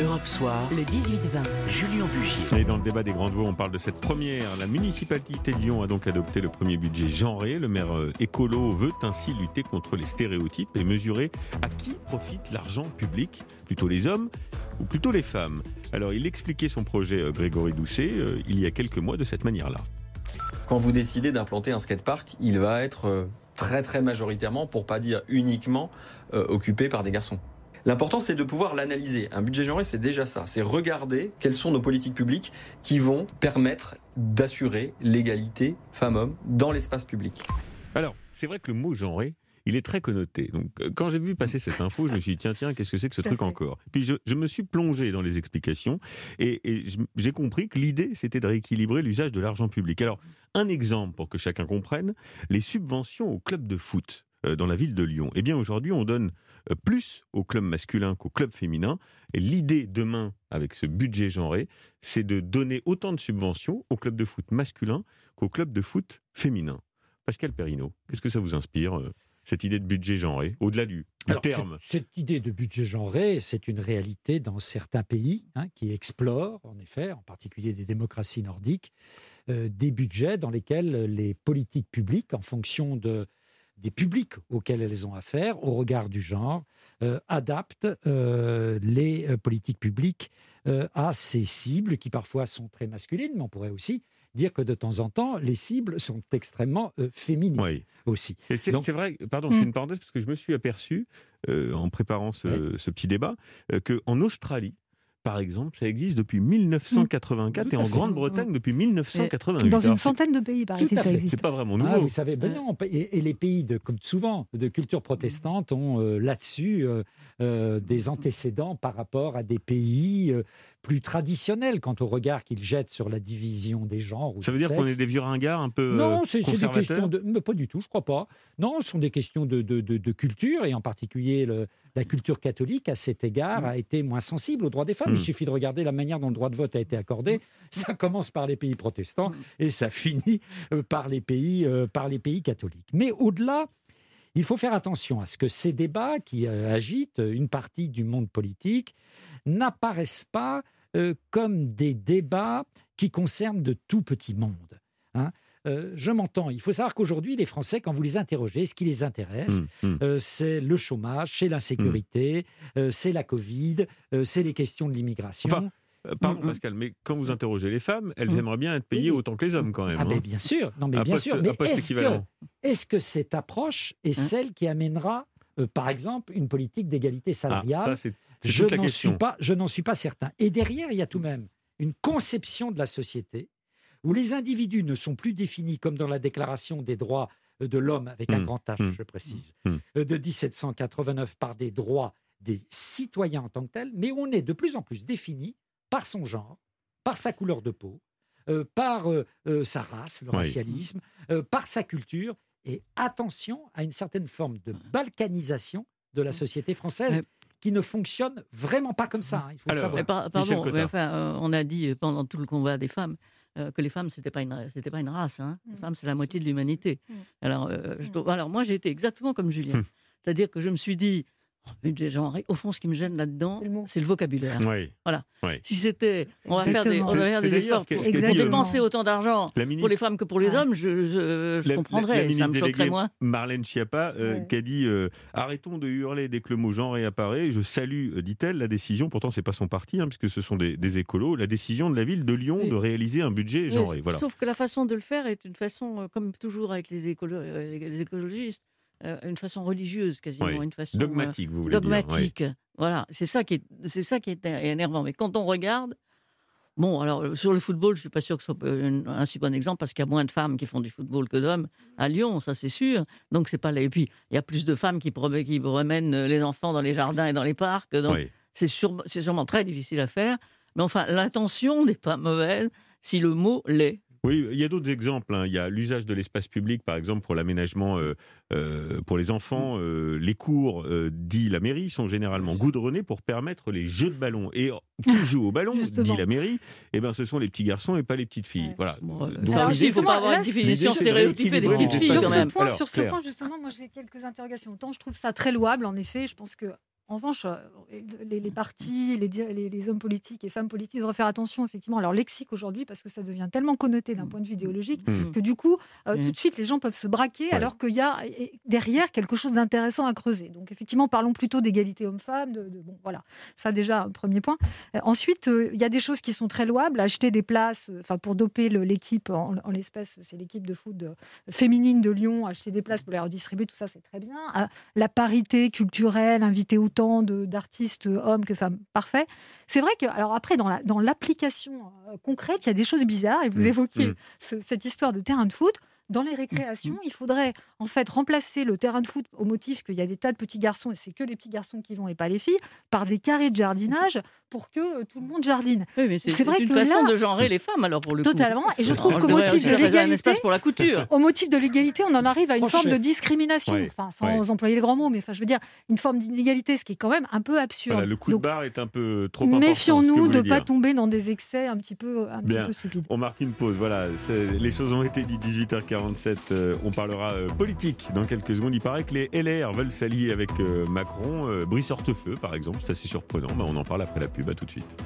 Europe Soir, le 18-20, Julien Bugier. Et dans le débat des grandes voix, on parle de cette première. La municipalité de Lyon a donc adopté le premier budget genré. Le maire euh, écolo veut ainsi lutter contre les stéréotypes et mesurer à qui profite l'argent public, plutôt les hommes ou plutôt les femmes? Alors il expliquait son projet, euh, Grégory Doucet, euh, il y a quelques mois de cette manière-là. Quand vous décidez d'implanter un skatepark, il va être très très majoritairement, pour pas dire uniquement, occupé par des garçons. L'important, c'est de pouvoir l'analyser. Un budget genré, c'est déjà ça. C'est regarder quelles sont nos politiques publiques qui vont permettre d'assurer l'égalité femmes-hommes dans l'espace public. Alors, c'est vrai que le mot genré, il est très connoté. Donc, euh, quand j'ai vu passer cette info, je me suis dit, tiens, tiens, qu'est-ce que c'est que ce truc encore? Puis, je, me suis plongé dans les explications et, et j'ai compris que l'idée, c'était de rééquilibrer l'usage de l'argent public. Alors, un exemple pour que chacun comprenne, les subventions aux clubs de foot. Euh, dans la ville de Lyon. Eh bien, aujourd'hui, on donne euh, plus au club masculin qu'au club féminin. Et l'idée demain, avec ce budget genré, c'est de donner autant de subventions au club de foot masculin qu'au club de foot féminin. Pascal Perrineau, qu'est-ce que ça vous inspire euh, cette idée de budget genré, au-delà du, terme Cette idée de budget genré, c'est une réalité dans certains pays hein, qui explorent, en effet, en particulier des démocraties nordiques, des budgets dans lesquels les politiques publiques, en fonction de des publics auxquels elles ont affaire, au regard du genre, euh, adaptent euh, les euh, politiques publiques à ces cibles qui parfois sont très masculines, mais on pourrait aussi dire que de temps en temps, les cibles sont extrêmement féminines aussi. C'est vrai, pardon, je fais une parenthèse parce que je me suis aperçu, en préparant ce, ce petit débat, qu'en Australie, par exemple, ça existe depuis 1984 et en Grande-Bretagne depuis 1988. Dans une centaine de pays, par exemple, ça existe. C'est pas vraiment nouveau. Ah, vous savez, ben non, et, les pays, de, comme souvent, de culture protestante ont euh, là-dessus euh, euh, des antécédents par rapport à des pays plus traditionnels quant au regard qu'ils jettent sur la division des genres. ça veut dire qu'on est des vieux ringards un peu Non, c'est des questions de... Mais pas du tout, je crois pas. Non, ce sont des questions de, de, de culture, et en particulier le, la culture catholique, à cet égard, a été moins sensible aux droits des femmes. Il mm. suffit de regarder la manière dont le droit de vote a été accordé. Ça commence par les pays protestants et ça finit euh, par les pays, euh, par les pays catholiques. Mais au-delà, il faut faire attention à ce que ces débats qui euh, agitent une partie du monde politique n'apparaissent pas comme des débats qui concernent de tout petit monde. Hein. Euh, je m'entends. Il faut savoir qu'aujourd'hui, les Français, quand vous les interrogez, ce qui les intéresse, mmh, mmh. Euh, c'est le chômage, c'est l'insécurité, mmh. euh, c'est la Covid, c'est les questions de l'immigration. Pardon Pascal, mais quand vous interrogez les femmes, elles aimeraient bien être payées autant que les hommes quand même. Ah hein. bien sûr, non mais bien sûr. Mais est-ce que, est que, cette approche est celle qui amènera, par exemple, une politique d'égalité ah, salariale Je n'en suis pas, je n'en suis pas certain. Et derrière, il y a tout de même une conception de la société où les individus ne sont plus définis comme dans la Déclaration des droits euh, de l'homme, avec un mmh, grand H, mmh, je précise, mmh, euh, de 1789 par des droits des citoyens en tant que tels, mais on est de plus en plus défini par son genre, par sa couleur de peau, euh, par sa race, le racialisme, par sa culture, et attention à une certaine forme de balkanisation de la société française. Qui ne fonctionne vraiment pas comme ça. Hein, il faut le savoir. pardon, on a dit pendant tout le combat des femmes euh, que les femmes, c'était pas une, c'était pas une race. Hein. Les mm. femmes, c'est la moitié de l'humanité. Mm. Alors, euh, mm. alors, moi, j'ai été exactement comme Julien. C'est-à-dire que je me suis dit, budget genré. Au fond, ce qui me gêne là-dedans, c'est le, vocabulaire. Voilà. Si c'était, on va faire des, on va faire des efforts pour, dépenser autant d'argent pour les femmes que pour les hommes, je, je, comprendrais. ça me choquerait moins. Marlène Schiappa, euh, qui a dit euh, arrêtons de hurler dès que le mot genre apparaît. Je salue, euh, dit-elle, la décision. Pourtant, c'est pas son parti, hein, puisque ce sont des, écolos. La décision de la ville de Lyon de réaliser un budget genré. Voilà. Sauf que la façon de le faire est une façon, comme toujours avec les, les écologistes une façon religieuse quasiment, une façon dogmatique, vous voulez dogmatique. Voilà, c'est ça qui est, c'est ça qui est énervant. Mais quand on regarde, bon, alors sur le football, je suis pas sûr que ce soit un, si bon exemple parce qu'il y a moins de femmes qui font du football que d'hommes à Lyon, ça c'est sûr. Donc c'est pas là. Et puis il y a plus de femmes qui, qui remènent les enfants dans les jardins et dans les parcs. Donc c'est, c'est sûrement très difficile à faire. Mais enfin, l'intention n'est pas mauvaise si le mot l'est. Oui, il y a d'autres exemples. Hein. Il y a l'usage de l'espace public, par exemple, pour l'aménagement euh, euh, pour les enfants. Mm. Euh, les cours, dit la mairie, sont généralement goudronnés pour permettre les jeux de ballon. Et qui joue au ballon, dit la mairie, eh ben, ce sont les petits garçons et pas les petites filles. Voilà. il ne faut pas avoir une définition stéréotypée des petites filles. Sur, ce point, sur ce point, justement, moi j'ai quelques interrogations. Autant je trouve ça très louable, en effet, je pense que En revanche, euh, les, partis, les, les, hommes politiques et femmes politiques devraient faire attention effectivement à leur lexique aujourd'hui parce que ça devient tellement connoté d'un point de vue idéologique mmh. que du coup, euh, mmh. tout de suite, les gens peuvent se braquer alors qu'il y a derrière quelque chose d'intéressant à creuser. Donc effectivement, parlons plutôt d'égalité homme-femme. De, bon, voilà, ça déjà, un premier point. Euh, ensuite, il y a des choses qui sont très louables. Acheter des places, enfin pour doper l'équipe, en, l'espèce, c'est l'équipe de foot féminine de Lyon, acheter des places pour les redistribuer, tout ça, c'est très bien. la parité culturelle, inviter autant d'artistes hommes que femmes. Parfait. C'est vrai que, alors après, dans l'application la, dans euh, concrète, il y a des choses bizarres. Et vous mmh. évoquez mmh. cette histoire de terrain de foot dans les récréations, il faudrait en fait remplacer le terrain de foot au motif qu'il y a des tas de petits garçons et c'est que les petits garçons qui vont et pas les filles par des carrés de jardinage pour que euh, tout le monde jardine. c'est vrai une façon de genrer les femmes alors pour le totalement. Et je trouve qu'au motif de l'égalité, pour la couture. Au motif de l'égalité, on en arrive à une forme de discrimination. Enfin, sans employer le grand mot, mais enfin, je veux dire une forme d'inégalité, ce qui est quand même un peu absurde. le coup de barre est un peu trop Méfions-nous de ne pas tomber dans des excès un petit peu, un petit peu stupides. On marque une pause. Voilà, les choses ont été dites 18h47. Euh, on parlera euh, politique dans quelques secondes. Il paraît que les LR veulent s'allier avec Macron. Brice Hortefeux, par exemple, c'est assez surprenant. mais on en parle après la pub. Tout de suite.